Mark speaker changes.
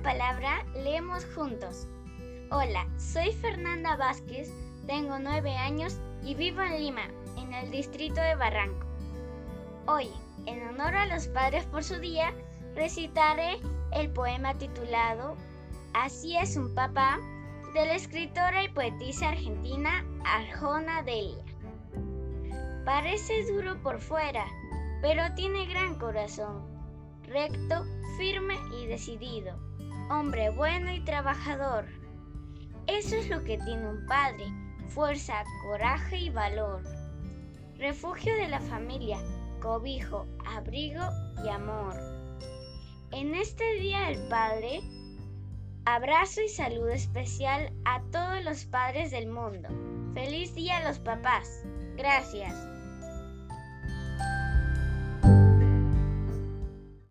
Speaker 1: la palabra, leemos juntos. Hola, soy Fernanda Vázquez, tengo nueve años y vivo en Lima, en el distrito de Barranco. Hoy, en honor a los padres por su día, recitaré el poema titulado Así es un papá de la escritora y poetisa argentina Arjona Delia. Parece duro por fuera, pero tiene gran corazón, recto, firme y decidido, hombre bueno y trabajador. Eso es lo que tiene un padre, fuerza, coraje y valor. Refugio de la familia, cobijo, abrigo y amor. En este Día del Padre, abrazo y saludo especial a todos los padres del mundo. Feliz día a los papás. Gracias.